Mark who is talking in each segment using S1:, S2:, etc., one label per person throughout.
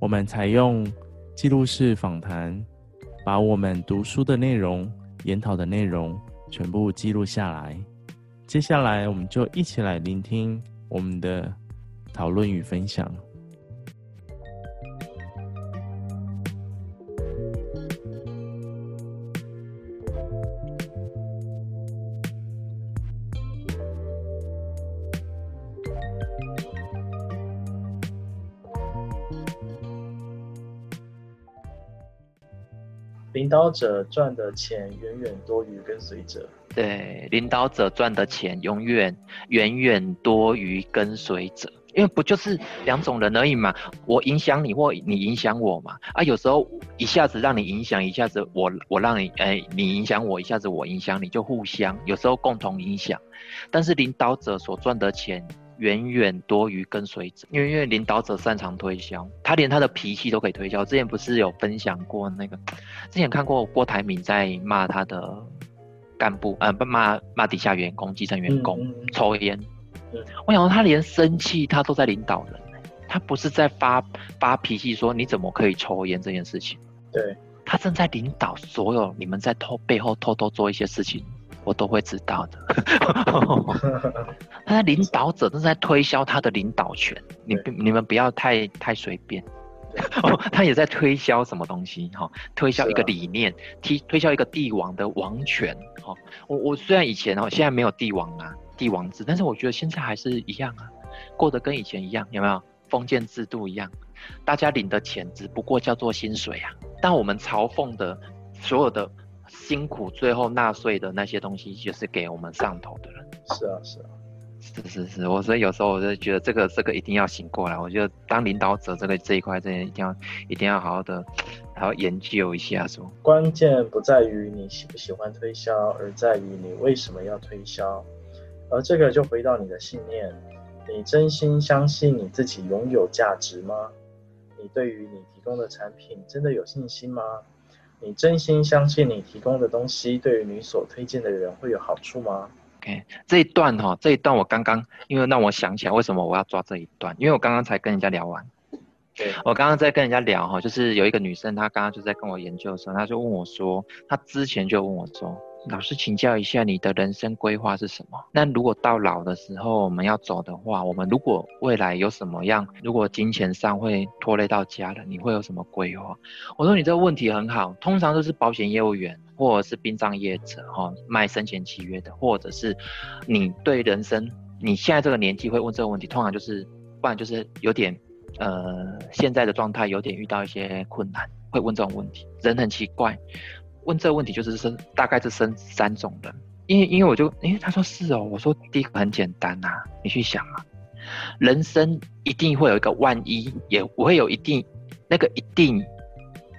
S1: 我们采用记录式访谈，把我们读书的内容、研讨的内容全部记录下来。接下来，我们就一起来聆听我们的讨论与分享。
S2: 领导者赚的钱远远多于跟随者。
S3: 对，领导者赚的钱永远远远多于跟随者，因为不就是两种人而已嘛？我影响你，或你影响我嘛？啊，有时候一下子让你影响，一下子我我让你，哎，你影响我，一下子我影响你，就互相，有时候共同影响。但是领导者所赚的钱。远远多于跟随者，因为因为领导者擅长推销，他连他的脾气都可以推销。之前不是有分享过那个，之前看过郭台铭在骂他的干部，呃，不骂骂底下员工、基层员工、嗯嗯、抽烟。我想说他连生气他都在领导人，他不是在发发脾气说你怎么可以抽烟这件事情。
S2: 对，
S3: 他正在领导所有你们在偷背后偷偷做一些事情。我都会知道的。他的领导者正在推销他的领导权，你你们不要太太随便。他也在推销什么东西哈？推销一个理念，推推销一个帝王的王权。哈，我我虽然以前哦，现在没有帝王啊，帝王制，但是我觉得现在还是一样啊，过得跟以前一样，有没有？封建制度一样，大家领的钱只不过叫做薪水啊，但我们朝奉的所有的。辛苦最后纳税的那些东西，就是给我们上头的人。
S2: 是啊，是啊，
S3: 是是是。我所以有时候我就觉得这个这个一定要醒过来。我觉得当领导者这个这一块，真的一定要一定要好好的，然后研究一下说。
S2: 关键不在于你喜不喜欢推销，而在于你为什么要推销。而这个就回到你的信念：你真心相信你自己拥有价值吗？你对于你提供的产品真的有信心吗？你真心相信你提供的东西对于你所推荐的人会有好处吗
S3: ？OK，这一段哈，这一段我刚刚因为让我想起来为什么我要抓这一段，因为我刚刚才跟人家聊完。对，我刚刚在跟人家聊哈，就是有一个女生，她刚刚就在跟我研究的时候，她就问我说，她之前就问我说。老师，请教一下，你的人生规划是什么？那如果到老的时候我们要走的话，我们如果未来有什么样，如果金钱上会拖累到家人，你会有什么规划？我说你这个问题很好，通常都是保险业务员或者是殡葬业者哈，卖生前契约的，或者是你对人生你现在这个年纪会问这个问题，通常就是不然就是有点呃现在的状态有点遇到一些困难，会问这种问题。人很奇怪。问这个问题就是生大概是生三种人，因为因为我就因为他说是哦，我说第一个很简单呐、啊，你去想啊，人生一定会有一个万一，也不会有一定那个一定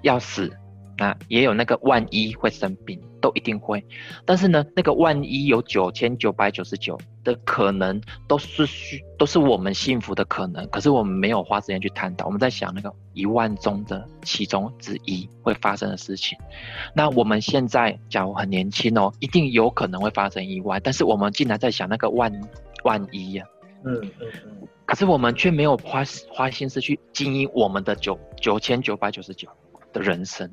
S3: 要死，那也有那个万一会生病。都一定会，但是呢，那个万一有九千九百九十九的可能，都是需都是我们幸福的可能。可是我们没有花时间去探讨，我们在想那个一万中的其中之一会发生的事情。那我们现在假如很年轻哦，一定有可能会发生意外，但是我们竟然在想那个万万一呀、啊，嗯嗯嗯，可是我们却没有花花心思去经营我们的九九千九百九十九的人生。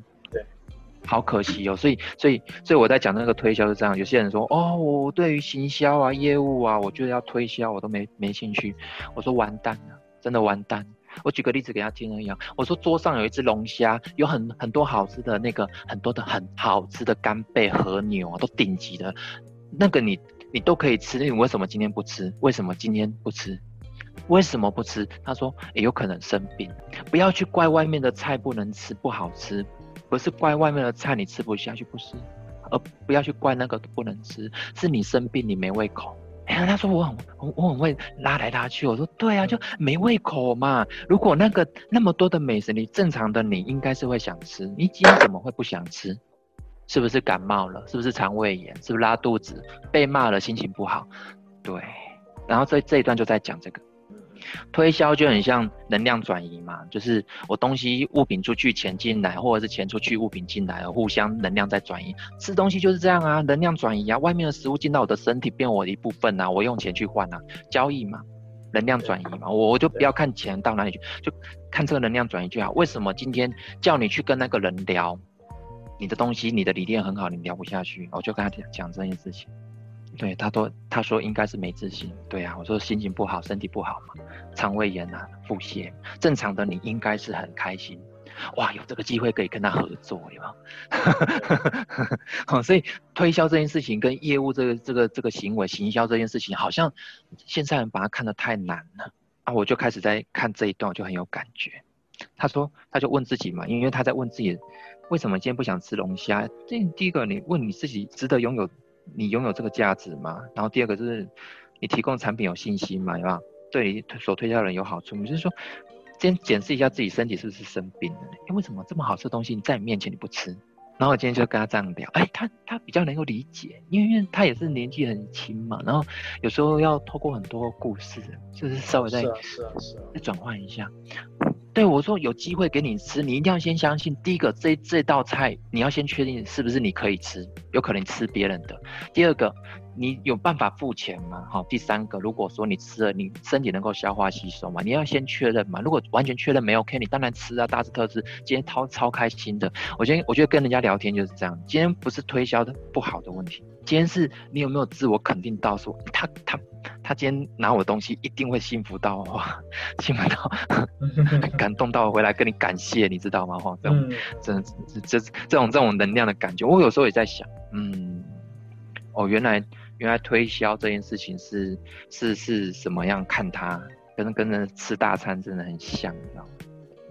S3: 好可惜哦，所以所以所以我在讲那个推销是这样，有些人说哦，我对于行销啊、业务啊，我觉得要推销，我都没没兴趣。我说完蛋了，真的完蛋。我举个例子给他听了一样，我说桌上有一只龙虾，有很很多好吃的那个很多的很好吃的干贝和牛啊，都顶级的，那个你你都可以吃，你为什么今天不吃？为什么今天不吃？为什么不吃？他说，也有可能生病，不要去怪外面的菜不能吃，不好吃。不是怪外面的菜你吃不下去，不是，而不要去怪那个不能吃，是你生病你没胃口，哎呀，他说我很我我很会拉来拉去。我说对啊，就没胃口嘛。如果那个那么多的美食，你正常的你应该是会想吃，你今天怎么会不想吃？是不是感冒了？是不是肠胃炎？是不是拉肚子？被骂了，心情不好？对。然后这这一段就在讲这个。推销就很像能量转移嘛，就是我东西物品出去，钱进来，或者是钱出去，物品进来，互相能量在转移。吃东西就是这样啊，能量转移啊，外面的食物进到我的身体，变我的一部分啊，我用钱去换啊，交易嘛，能量转移嘛，我我就不要看钱到哪里去，就看这个能量转移就好。为什么今天叫你去跟那个人聊，你的东西，你的理念很好，你聊不下去，我就跟他讲讲这件事情。对，他都他说应该是没自信。对啊，我说心情不好，身体不好嘛，肠胃炎啊，腹泻。正常的你应该是很开心，哇，有这个机会可以跟他合作，有没有？好，所以推销这件事情跟业务这个这个这个行为，行销这件事情，好像现在人把它看得太难了啊！我就开始在看这一段，我就很有感觉。他说，他就问自己嘛，因为他在问自己，为什么今天不想吃龙虾？这第一个，你问你自己，值得拥有。你拥有这个价值吗？然后第二个就是你提供产品有信心吗？对吧？对你所推销的人有好处吗？就是说，先检视一下自己身体是不是生病了。哎，为什么这么好吃的东西你在你面前你不吃？然后我今天就跟他这样聊，哎，他他比较能够理解，因为因为他也是年纪很轻嘛。然后有时候要透过很多故事，就是稍微再再转换一下。对我说有机会给你吃，你一定要先相信。第一个，这这道菜你要先确定是不是你可以吃，有可能吃别人的。第二个，你有办法付钱吗？好，第三个，如果说你吃了，你身体能够消化吸收吗？你要先确认嘛。如果完全确认没有，OK，你当然吃啊，大吃特吃。今天超超开心的。我今天我觉得跟人家聊天就是这样。今天不是推销的不好的问题，今天是你有没有自我肯定到说他他。他今天拿我的东西，一定会幸福到哇，幸福到，感动到回来跟你感谢，你知道吗？哈，这种，这这这这种这种能量的感觉，我有时候也在想，嗯，哦，原来原来推销这件事情是是是什么样看他，跟跟着吃大餐真的很像，你知道吗？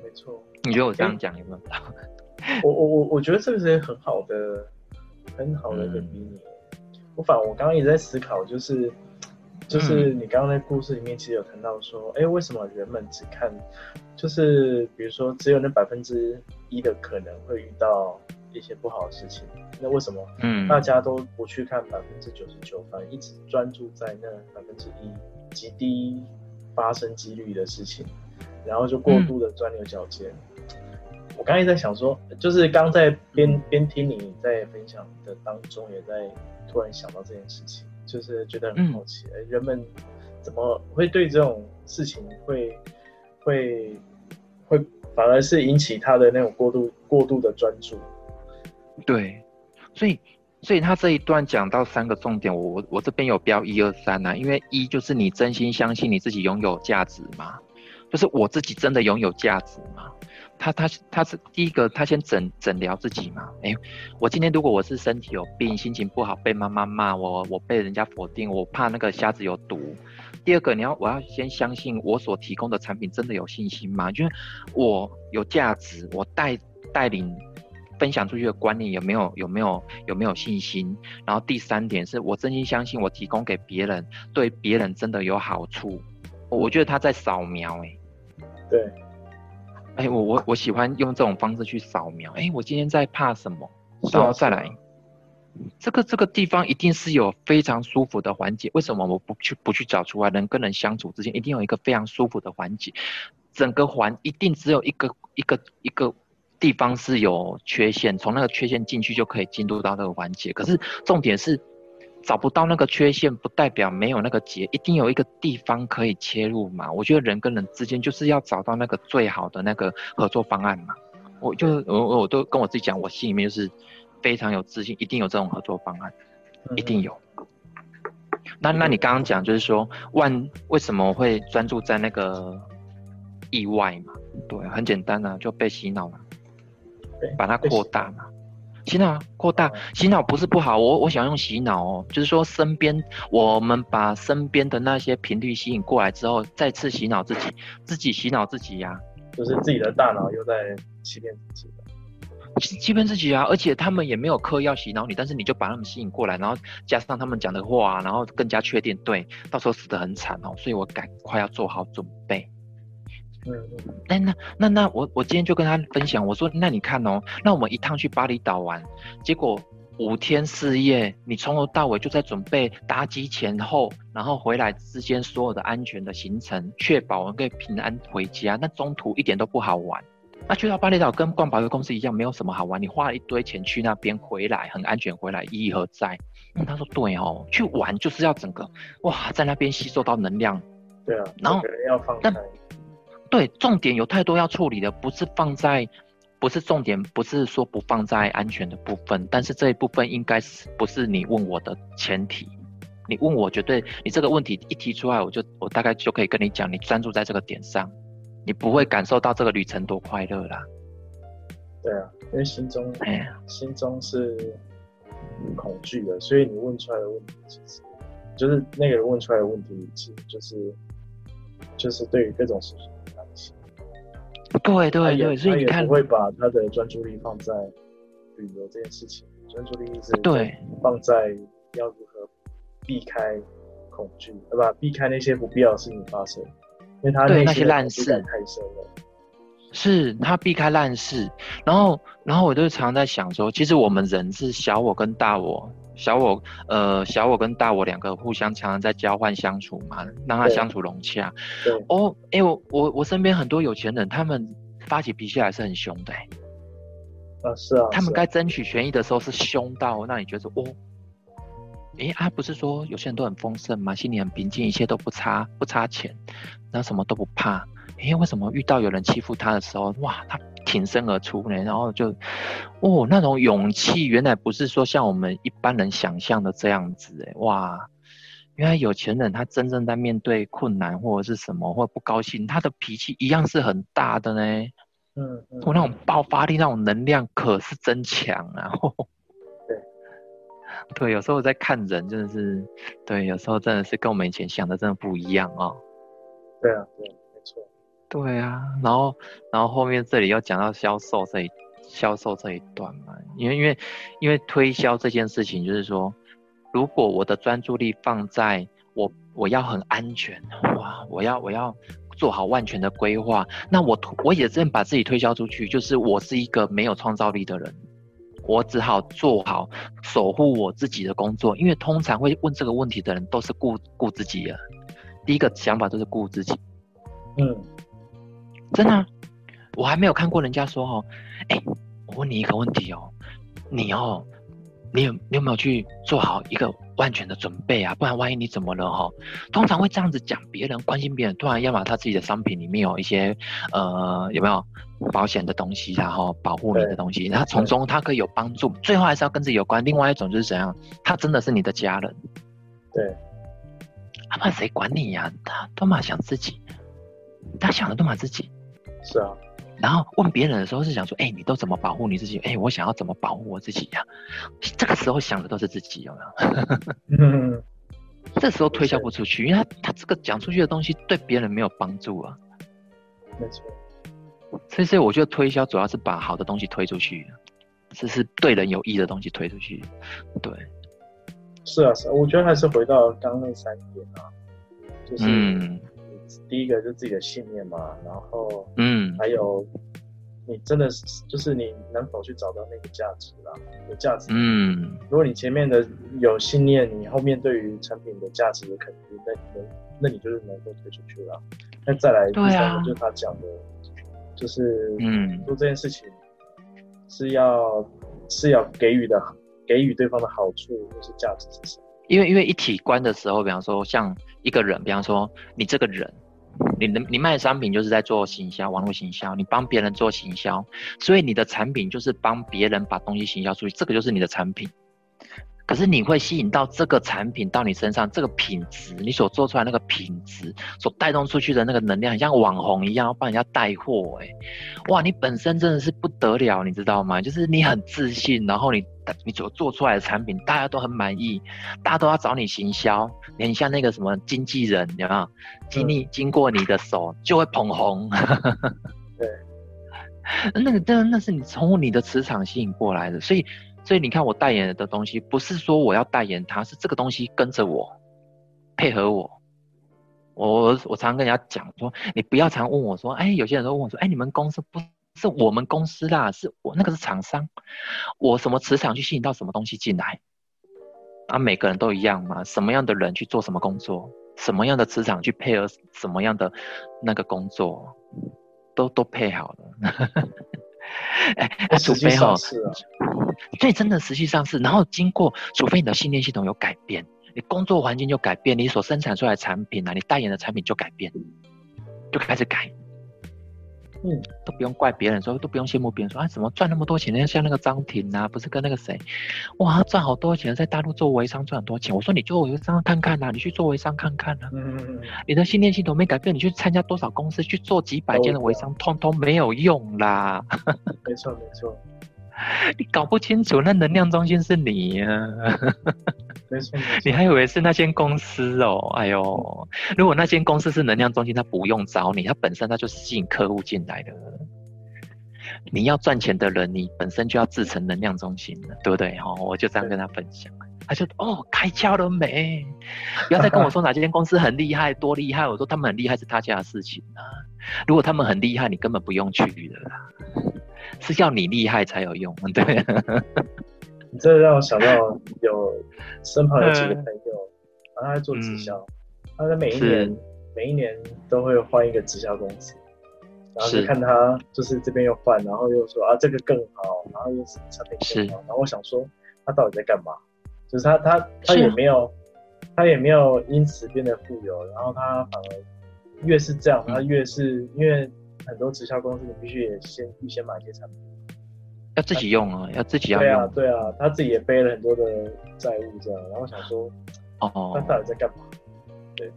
S2: 没错。
S3: 你觉得我这样讲有没有？
S2: 我我我我觉得这个是很好的，很好的一个比拟。嗯、我反我刚刚也在思考，就是。就是你刚刚在故事里面其实有谈到说，哎、欸，为什么人们只看，就是比如说只有那百分之一的可能会遇到一些不好的事情，那为什么，嗯，大家都不去看百分之九十九，反而一直专注在那百分之一极低发生几率的事情，然后就过度的钻牛角尖。嗯、我刚才在想说，就是刚在边边听你在分享的当中，也在突然想到这件事情。就是觉得很好奇，嗯、人们怎么会对这种事情会会会反而是引起他的那种过度过度的专注？对，所以所以他这一段讲到三个重点，我我这边有标一二三呐，因为一就是你真心相信你自己拥有价值嘛，就是我自己真的拥有价值嘛。他他他是第一个，他先诊诊疗自己嘛。哎，我今天如果我是身体有病，心情不好，被妈妈骂我，我被人家否定，我怕那个虾子有毒。第二个，你要我要先相信我所提供的产品真的有信心吗？就是我有价值，我带带领分享出去的观念有没有有没有有没有信心？然后第三点是我真心相信我提供给别人对别人真的有好处。我觉得他在扫描，哎，对。
S3: 哎、欸，我我我喜欢用这种方式去扫描。哎、欸，我今天在怕什么？然后再来，这个这个地方一定是有非常舒服的环节。为什么我不去不去找出来？人跟人相处之间一定有一个非常舒服的环节。整个环一定只有一个一个一个地方是有缺陷，从那个缺陷进去就可以进入到那个环节。可是重点是。找不到那个缺陷，不代表没有那个结，一定有一个地方可以切入嘛。我觉得人跟人之间就是要找到那个最好的那个合作方案嘛。我就我我都跟我自己讲，我心里面就是非常有自信，一定有这种合作方案，一定有。那那你刚刚讲就是说，万为什么会专注在那个意外嘛？对，很简单啊，就被洗脑了，把它扩大嘛。洗脑扩大，洗脑不是不好，我我想用洗脑哦，就是说身边我们把身边的那些频率吸引过来之后，再次洗脑自己，自己洗脑自己呀、啊，
S2: 就是自己的大脑又在欺骗自己了。
S3: 欺骗自己啊！而且他们也没有嗑药洗脑你，但是你就把他们吸引过来，然后加上他们讲的话，然后更加确定，对，到时候死得很惨哦，所以我赶快要做好准备。嗯嗯。那那那那我我今天就跟他分享，我说那你看哦，那我们一趟去巴厘岛玩，结果五天四夜，你从头到尾就在准备搭机前后，然后回来之间所有的安全的行程，确保我们可以平安回家。那中途一点都不好玩。那去到巴厘岛跟逛百货公司一样，没有什么好玩。你花了一堆钱去那边，回来很安全，回来意义何在？嗯，他说对哦，去玩就是要整个哇，在那边吸收到能量。
S2: 对啊，
S3: 然后
S2: 要放开。
S3: 对，重点有太多要处理的，不是放在，不是重点，不是说不放在安全的部分，但是这一部分应该是不是你问我的前提？你问我绝对，你这个问题一提出来，我就我大概就可以跟你讲，你专注在这个点上。你不会感受到这个旅程多快乐啦。
S2: 对啊，因为心中，哎呀，心中是恐惧的，所以你问出来的问题，其实就是那个人问出来的问题，其实就是就是对于各种事情。
S3: 对对对，所以你看，
S2: 会把他的专注力放在旅游这件事情，专注力一直
S3: 对
S2: 放在要如何避开恐惧，对吧？避开那些不必要的事情发生。因为他
S3: 对那些烂事
S2: 太深了，
S3: 是他避开烂事，然后，然后我就常在想说，其实我们人是小我跟大我，小我，呃，小我跟大我两个互相常常在交换相处嘛，让他相处融洽。哦，哎，我我我身边很多有钱人，他们发起脾气来是很凶的，欸，
S2: 啊，是啊，
S3: 他们该争取权益的时候是凶到让你觉得哦。哎，他、啊、不是说有些人都很丰盛吗？心里很平静，一切都不差，不差钱，然后什么都不怕。哎，为什么遇到有人欺负他的时候，哇，他挺身而出呢？然后就，哦，那种勇气，原来不是说像我们一般人想象的这样子。哎，哇，原来有钱人他真正在面对困难或者是什么或者不高兴，他的脾气一样是很大的呢。嗯，嗯，我那种爆发力，那种能量可是真强啊。呵呵对，有时候我在看人，真的是，对，有时候真的是跟我们以前想的真的不一样哦。
S2: 对啊，对，没错。
S3: 对啊，然后，然后后面这里又讲到销售这一销售这一段嘛，因为因为因为推销这件事情，就是说，如果我的专注力放在我我要很安全，哇，我要我要做好万全的规划，那我我也这样把自己推销出去，就是我是一个没有创造力的人。我只好做好守护我自己的工作，因为通常会问这个问题的人都是顾顾自己的，第一个想法都是顾自己。嗯，真的啊，我还没有看过人家说哦，哎，我问你一个问题哦，你哦。你有你有没有去做好一个万全的准备啊？不然万一你怎么了哈？通常会这样子讲别人关心别人，突然要把他自己的商品里面有一些呃有没有保险的东西，然后保护你的东西，然后从中他可以有帮助。最后还是要跟自己有关。另外一种就是怎样？他真的是你的家人，
S2: 对，
S3: 他怕谁管你呀、啊？他都嘛想自己，他想的都嘛自己，
S2: 是啊。
S3: 然后问别人的时候是想说，哎、欸，你都怎么保护你自己？哎、欸，我想要怎么保护我自己呀、啊？这个时候想的都是自己，有没有？嗯，这时候推销不出去，因为他他这个讲出去的东西对别人没有帮助啊。
S2: 没错。
S3: 所以，所以我觉得推销主要是把好的东西推出去，这是对人有益的东西推出去。对。
S2: 是啊，是啊，我觉得还是回到刚刚那三点啊，就是。嗯第一个就是自己的信念嘛，然后，嗯，还有，你真的是，就是你能否去找到那个价值啦？有价值，嗯，如果你前面的有信念，你后面对于产品的价值的肯定，那你那你就是能够推出去了。那再来第三个就是他讲的，就是，嗯，做这件事情是要是要给予的，给予对方的好处或是价值是什么？
S3: 因为因为一体观的时候，比方说像一个人，比方说你这个人，你的你卖商品就是在做行销，网络行销，你帮别人做行销，所以你的产品就是帮别人把东西行销出去，这个就是你的产品。可是你会吸引到这个产品到你身上，这个品质，你所做出来那个品质，所带动出去的那个能量，很像网红一样，帮人家带货，哎，哇，你本身真的是不得了，你知道吗？就是你很自信，然后你你所做出来的产品，大家都很满意，大家都要找你行销，你很像那个什么经纪人，有没有？经历经过你的手就会捧红，
S2: 对，
S3: 那个那那是你从你的磁场吸引过来的，所以所以你看我代言的东西，不是说我要代言它，是这个东西跟着我，配合我。我我常跟人家讲说，你不要常问我说，哎，有些人都问我说，哎，你们公司不是我们公司啦，是我那个是厂商，我什么磁场去吸引到什么东西进来？啊，每个人都一样嘛，什么样的人去做什么工作，什么样的磁场去配合什么样的那个工作，都都配好了。哎，除非哈，所以真的实际上是，然后经过，除非你的信念系统有改变。你工作环境就改变，你所生产出来的产品啊，你代言的产品就改变，就开始改。嗯，都不用怪别人说，都不用羡慕别人说啊，怎么赚那么多钱？像那个张婷啊，不是跟那个谁，哇，赚好多钱，在大陆做微商赚很多钱。我说你做微商看看呐、啊，你去做微商看看呐、啊。嗯嗯嗯。你的信念系统没改变，你去参加多少公司去做几百件的微商，通通没有用啦。
S2: 没错没错。
S3: 你搞不清楚，那能量中心是你呀、啊。你还以为是那间公司哦？哎呦，如果那间公司是能量中心，他不用找你，他本身他就是吸引客户进来的。你要赚钱的人，你本身就要自成能量中心了，对不对？哈，我就这样跟他分享，他就哦，开窍了没？不要再跟我说哪间公司很厉害，多厉害。我说他们很厉害是他家的事情啊。如果他们很厉害，你根本不用去的啦。是要你厉害才有用，对。
S2: 你这让我想到有身旁有几个朋友，然后他在做直销，嗯、他在每一年每一年都会换一个直销公司，然后就看他就是这边又换，然后又说啊这个更好，然后又是产品更好，然后我想说他到底在干嘛？就是他他他也没有他也没有因此变得富有，然后他反而越是这样，他越是因为很多直销公司你必须也先预先买一些产品。
S3: 要自己用啊，要自己要用。
S2: 对啊，对啊，他自己也背了很多的债务，这样，然后想说，哦，他到底在干嘛？对，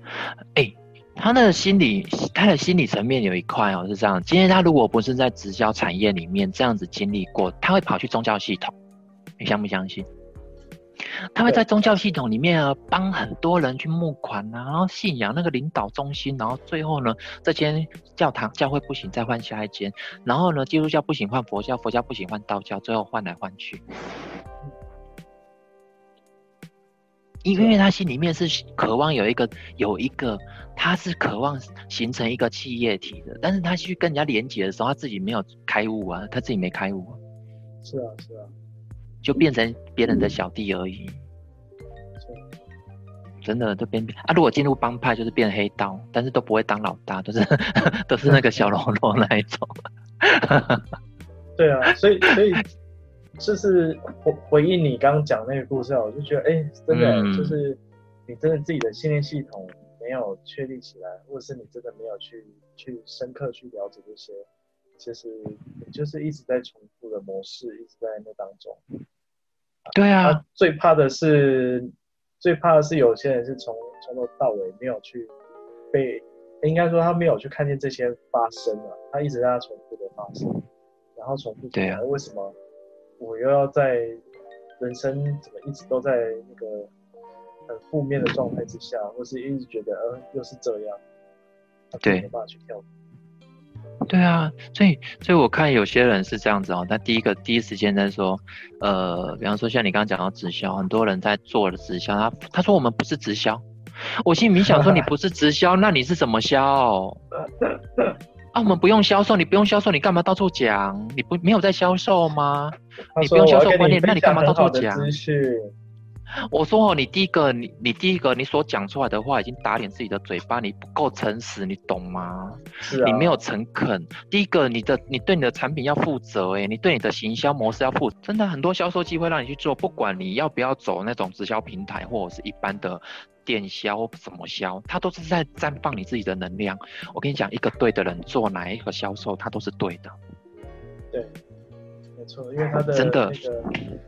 S3: 哎、欸，他那个心理，他的心理层面有一块哦，是这样。今天他如果不是在直销产业里面这样子经历过，他会跑去宗教系统，你相不相信？他会在宗教系统里面啊，帮很多人去募款啊，然后信仰那个领导中心，然后最后呢，这间教堂教会不行，再换下一间，然后呢，基督教不行换佛教，佛教不行换道教，最后换来换去。因因为他心里面是渴望有一个有一个，他是渴望形成一个企业体的，但是他去跟人家连接的时候，他自己没有开悟啊，他自己没开悟啊。
S2: 是啊，是啊。
S3: 就变成别人的小弟而已，真的都变变啊！如果进入帮派，就是变黑道，但是都不会当老大，都是 都是那个小喽啰那一种。
S2: 对啊，所以所以就是回回应你刚刚讲那个故事啊，我就觉得哎、欸，真的、嗯、就是你真的自己的信念系统没有确立起来，或者是你真的没有去去深刻去了解这些。其实你就是一直在重复的模式，一直在那当中。
S3: 对啊，
S2: 啊最怕的是，最怕的是有些人是从从头到尾没有去被，应该说他没有去看见这些发生了，他一直在那重复的发生，然后重复。对啊，为什么我又要在人生怎么一直都在那个很负面的状态之下，或是一直觉得呃又是这样，他就没办法去跳。
S3: 对啊，所以所以我看有些人是这样子哦，他第一个第一时间在说，呃，比方说像你刚刚讲到直销，很多人在做的直销，他他说我们不是直销，我心里想说你不是直销，那你是怎么销？啊，我们不用销售，你不用销售，你干嘛到处讲？你不没有在销售吗？你不用销售观念，那你干嘛到处讲？我说哦，你第一个，你你第一个，你所讲出来的话已经打脸自己的嘴巴，你不够诚实，你懂吗？是啊。你没有诚恳。第一个，你的你对你的产品要负责，哎，你对你的行销模式要负。真的很多销售机会让你去做，不管你要不要走那种直销平台，或者是一般的电销或怎么销，它都是在绽放你自己的能量。我跟你讲，一个对的人做哪一个销售，他都是对的。
S2: 对，没错，因为他的真的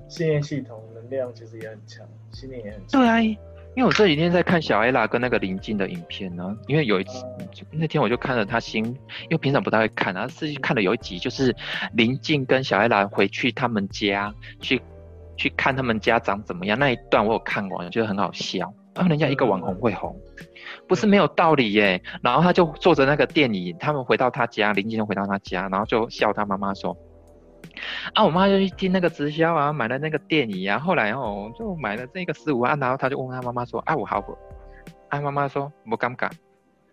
S2: 信念系统。量其实也很强，信念也很强。对啊，
S3: 因为我这几天在看小 Ella 跟那个林静的影片呢。因为有一次，嗯、那天我就看了他新，因为平常不太会看，然后是看了有一集，就是林静跟小 Ella 回去他们家去去看他们家长怎么样那一段，我有看过，我觉得很好笑。然后人家一个网红会红，不是没有道理耶。然后他就坐着那个电椅，他们回到他家，林静回到他家，然后就笑他妈妈说：“啊，我妈就去听那个直销啊，买了那个电椅啊，后来哦就买了这个十五万，然后他就问他妈妈说：‘啊，我好不？’啊，妈妈说：‘不尴尬。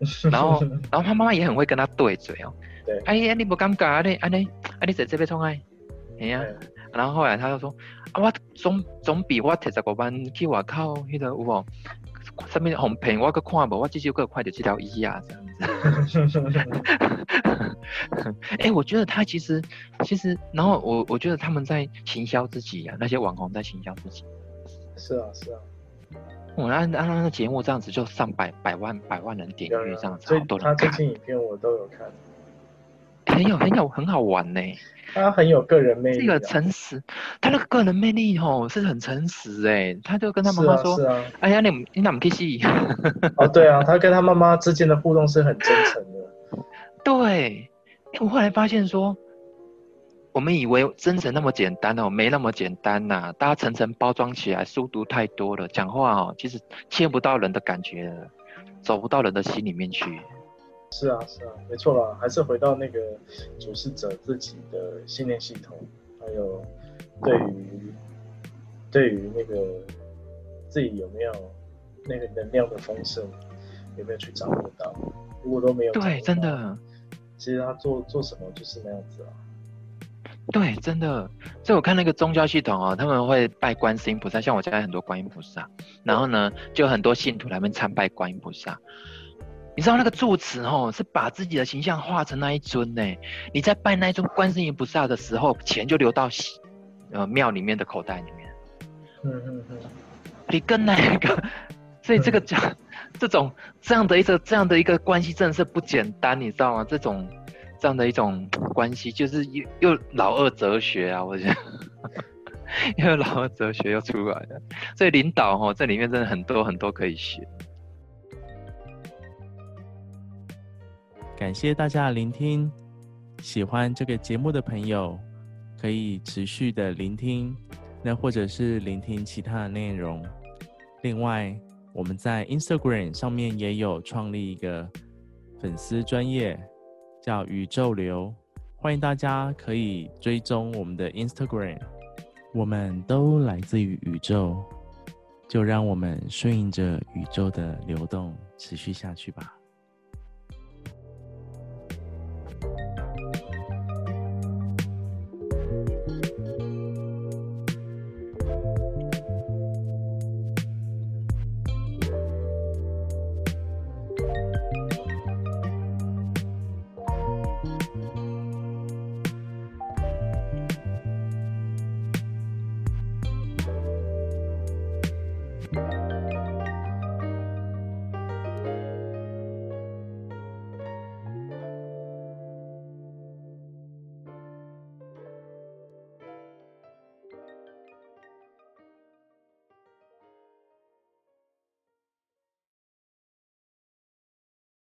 S3: ’然后然后他妈妈也很会跟他对嘴哦。对，哎呀，你不尴尬啊？你啊你啊你在这边冲爱，哎呀。然后后来他就说：“啊，我总总比我提十五万去外靠那个有无？上面红屏我个看无，我至少个快点治疗医啊，这样子。哎、我觉得他其实其实，然后我我觉得他们在行销自己啊，那些网红在行销自己。
S2: 是啊，是啊。
S3: 我按按那个节目这样子，就上百百万百万人点阅这样子，好多人看。
S2: 他最近影片我都有看。
S3: 很有很有很好玩呢。
S2: 他很有个人魅力，
S3: 这个诚实，他那个个人魅力吼是很诚实哎，他就跟他妈妈说：“是啊，是啊哎呀，你你哪么可以？”
S2: 哦，对啊，他跟他妈妈之间的互动是很真诚的。
S3: 对，我后来发现说，我们以为真诚那么简单哦，没那么简单呐、啊，大家层层包装起来，书读太多了，讲话哦，其实切不到人的感觉，走不到人的心里面去。
S2: 是啊，是啊，没错啦，还是回到那个主事者自己的信念系统，还有对于对于那个自己有没有那个能量的丰盛，有没有去掌握到？如果都没有，
S3: 对，真的，
S2: 其实他做做什么就是那样子啊。
S3: 对，真的，所以我看那个宗教系统啊，他们会拜观世音菩萨，像我家很多观音菩萨，然后呢，就有很多信徒来们参拜观音菩萨。你知道那个住持哦，是把自己的形象画成那一尊呢？你在拜那一尊观世音菩萨的时候，钱就流到呃庙里面的口袋里面。嗯嗯嗯。你跟那个，所以这个讲、嗯、这种这样的一个这样的一个关系，真的是不简单，你知道吗？这种这样的一种关系，就是又又老二哲学啊，我觉得，又老二哲学又出来了。所以领导哦，这里面真的很多很多可以学。
S1: 感谢大家的聆听，喜欢这个节目的朋友可以持续的聆听，那或者是聆听其他的内容。另外，我们在 Instagram 上面也有创立一个粉丝专业，叫宇宙流，欢迎大家可以追踪我们的 Instagram。我们都来自于宇宙，就让我们顺应着宇宙的流动，持续下去吧。